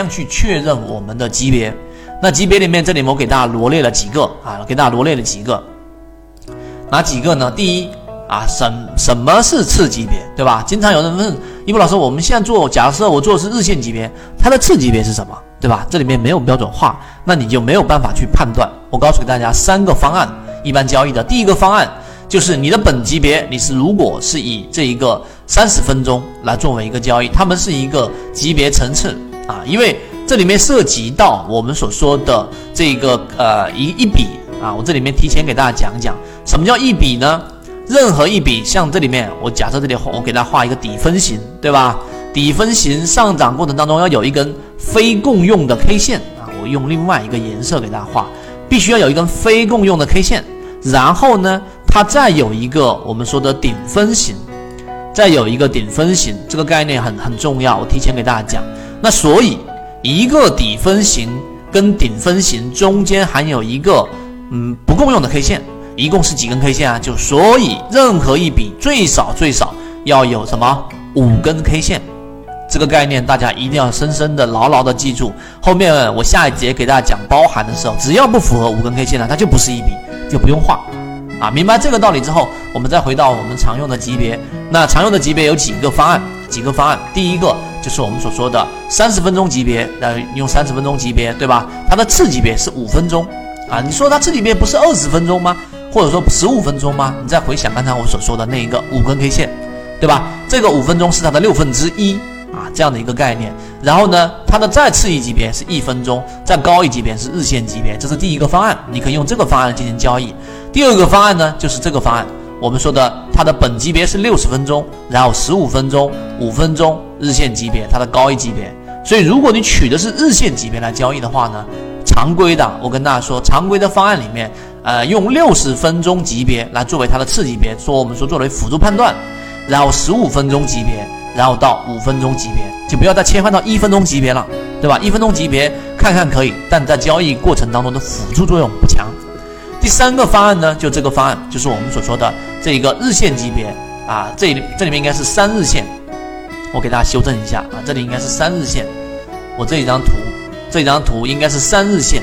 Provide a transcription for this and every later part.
样去确认我们的级别？那级别里面，这里我给大家罗列了几个啊，给大家罗列了几个，哪几个呢？第一啊，什什么是次级别，对吧？经常有人问一博老师，我们现在做，假设我做的是日线级别，它的次级别是什么，对吧？这里面没有标准化，那你就没有办法去判断。我告诉给大家三个方案，一般交易的第一个方案就是你的本级别，你是如果是以这一个三十分钟来作为一个交易，他们是一个级别层次啊，因为这里面涉及到我们所说的这个呃一一笔啊，我这里面提前给大家讲讲。什么叫一笔呢？任何一笔，像这里面，我假设这里我给大家画一个底分型，对吧？底分型上涨过程当中要有一根非共用的 K 线啊，我用另外一个颜色给大家画，必须要有一根非共用的 K 线，然后呢，它再有一个我们说的顶分型，再有一个顶分型，这个概念很很重要，我提前给大家讲。那所以一个底分型跟顶分型中间还有一个嗯不共用的 K 线。一共是几根 K 线啊？就所以任何一笔最少最少要有什么五根 K 线，这个概念大家一定要深深的牢牢的记住。后面我下一节给大家讲包含的时候，只要不符合五根 K 线的，它就不是一笔，就不用画啊。明白这个道理之后，我们再回到我们常用的级别。那常用的级别有几个方案？几个方案？第一个就是我们所说的三十分钟级别，呃，用三十分钟级别，对吧？它的次级别是五分钟啊。你说它次级别不是二十分钟吗？或者说十五分钟吗？你再回想刚才我所说的那一个五根 K 线，对吧？这个五分钟是它的六分之一啊，这样的一个概念。然后呢，它的再次一级别是一分钟，再高一级别是日线级别，这是第一个方案，你可以用这个方案进行交易。第二个方案呢，就是这个方案，我们说的它的本级别是六十分钟，然后十五分钟、五分钟日线级别，它的高一级别。所以如果你取的是日线级别来交易的话呢，常规的，我跟大家说，常规的方案里面。呃，用六十分钟级别来作为它的次级别，说我们说作为辅助判断，然后十五分钟级别，然后到五分钟级别，就不要再切换到一分钟级别了，对吧？一分钟级别看看可以，但在交易过程当中的辅助作用不强。第三个方案呢，就这个方案，就是我们所说的这一个日线级别。啊，这里这里面应该是三日线，我给大家修正一下啊，这里应该是三日线，我这一张图，这一张图应该是三日线。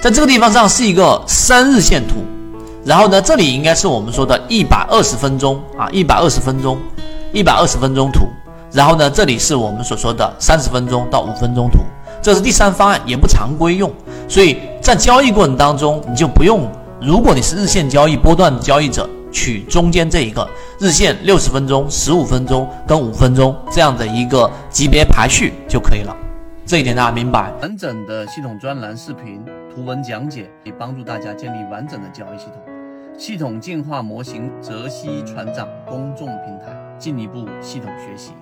在这个地方上是一个三日线图，然后呢，这里应该是我们说的一百二十分钟啊，一百二十分钟，一百二十分钟图，然后呢，这里是我们所说的三十分钟到五分钟图，这是第三方案，也不常规用，所以在交易过程当中，你就不用，如果你是日线交易波段交易者，取中间这一个日线六十分钟、十五分钟跟五分钟这样的一个级别排序就可以了，这一点大家明白？完整的系统专栏视频。图文讲解可以帮助大家建立完整的交易系统，系统进化模型泽西船长公众平台，进一步系统学习。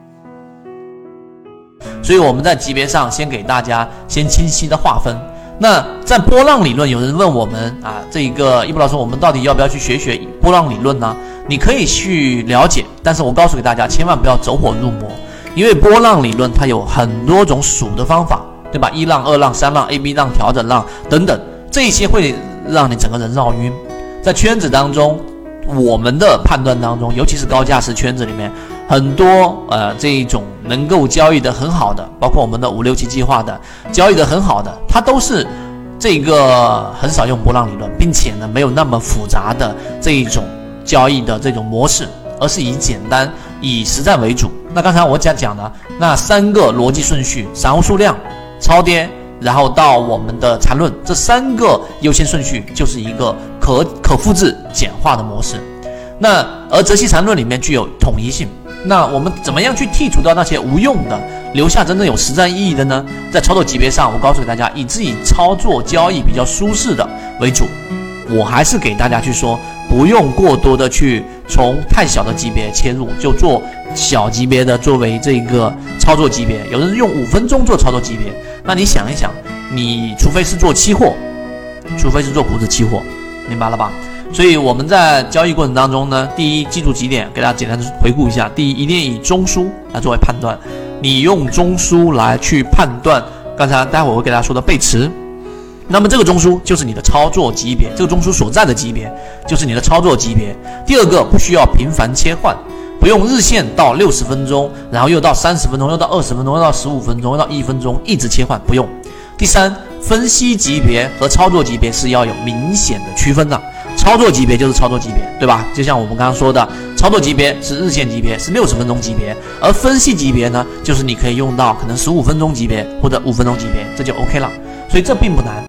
所以我们在级别上先给大家先清晰的划分。那在波浪理论，有人问我们啊，这一个一博老师，我们到底要不要去学学波浪理论呢？你可以去了解，但是我告诉给大家，千万不要走火入魔，因为波浪理论它有很多种数的方法。对吧？一浪、二浪、三浪、A、B 浪、调整浪等等，这些会让你整个人绕晕。在圈子当中，我们的判断当中，尤其是高价值圈子里面，很多呃这一种能够交易的很好的，包括我们的五六七计划的交易的很好的，它都是这个很少用波浪理论，并且呢没有那么复杂的这一种交易的这种模式，而是以简单、以实战为主。那刚才我讲讲的那三个逻辑顺序，散户数量。超跌，然后到我们的缠论，这三个优先顺序就是一个可可复制简化的模式。那而泽西缠论里面具有统一性。那我们怎么样去剔除掉那些无用的，留下真正有实战意义的呢？在操作级别上，我告诉给大家，以自己操作交易比较舒适的为主。我还是给大家去说，不用过多的去从太小的级别切入，就做小级别的作为这个操作级别。有的人用五分钟做操作级别。那你想一想，你除非是做期货，除非是做股指期货，明白了吧？所以我们在交易过程当中呢，第一，记住几点，给大家简单回顾一下。第一，一定以中枢来作为判断，你用中枢来去判断。刚才待会我会给大家说的背驰，那么这个中枢就是你的操作级别，这个中枢所在的级别就是你的操作级别。第二个，不需要频繁切换。不用日线到六十分钟，然后又到三十分钟，又到二十分钟，又到十五分钟，又到一分钟，一直切换不用。第三，分析级别和操作级别是要有明显的区分的。操作级别就是操作级别，对吧？就像我们刚刚说的，操作级别是日线级别，是六十分钟级别，而分析级别呢，就是你可以用到可能十五分钟级别或者五分钟级别，这就 OK 了。所以这并不难。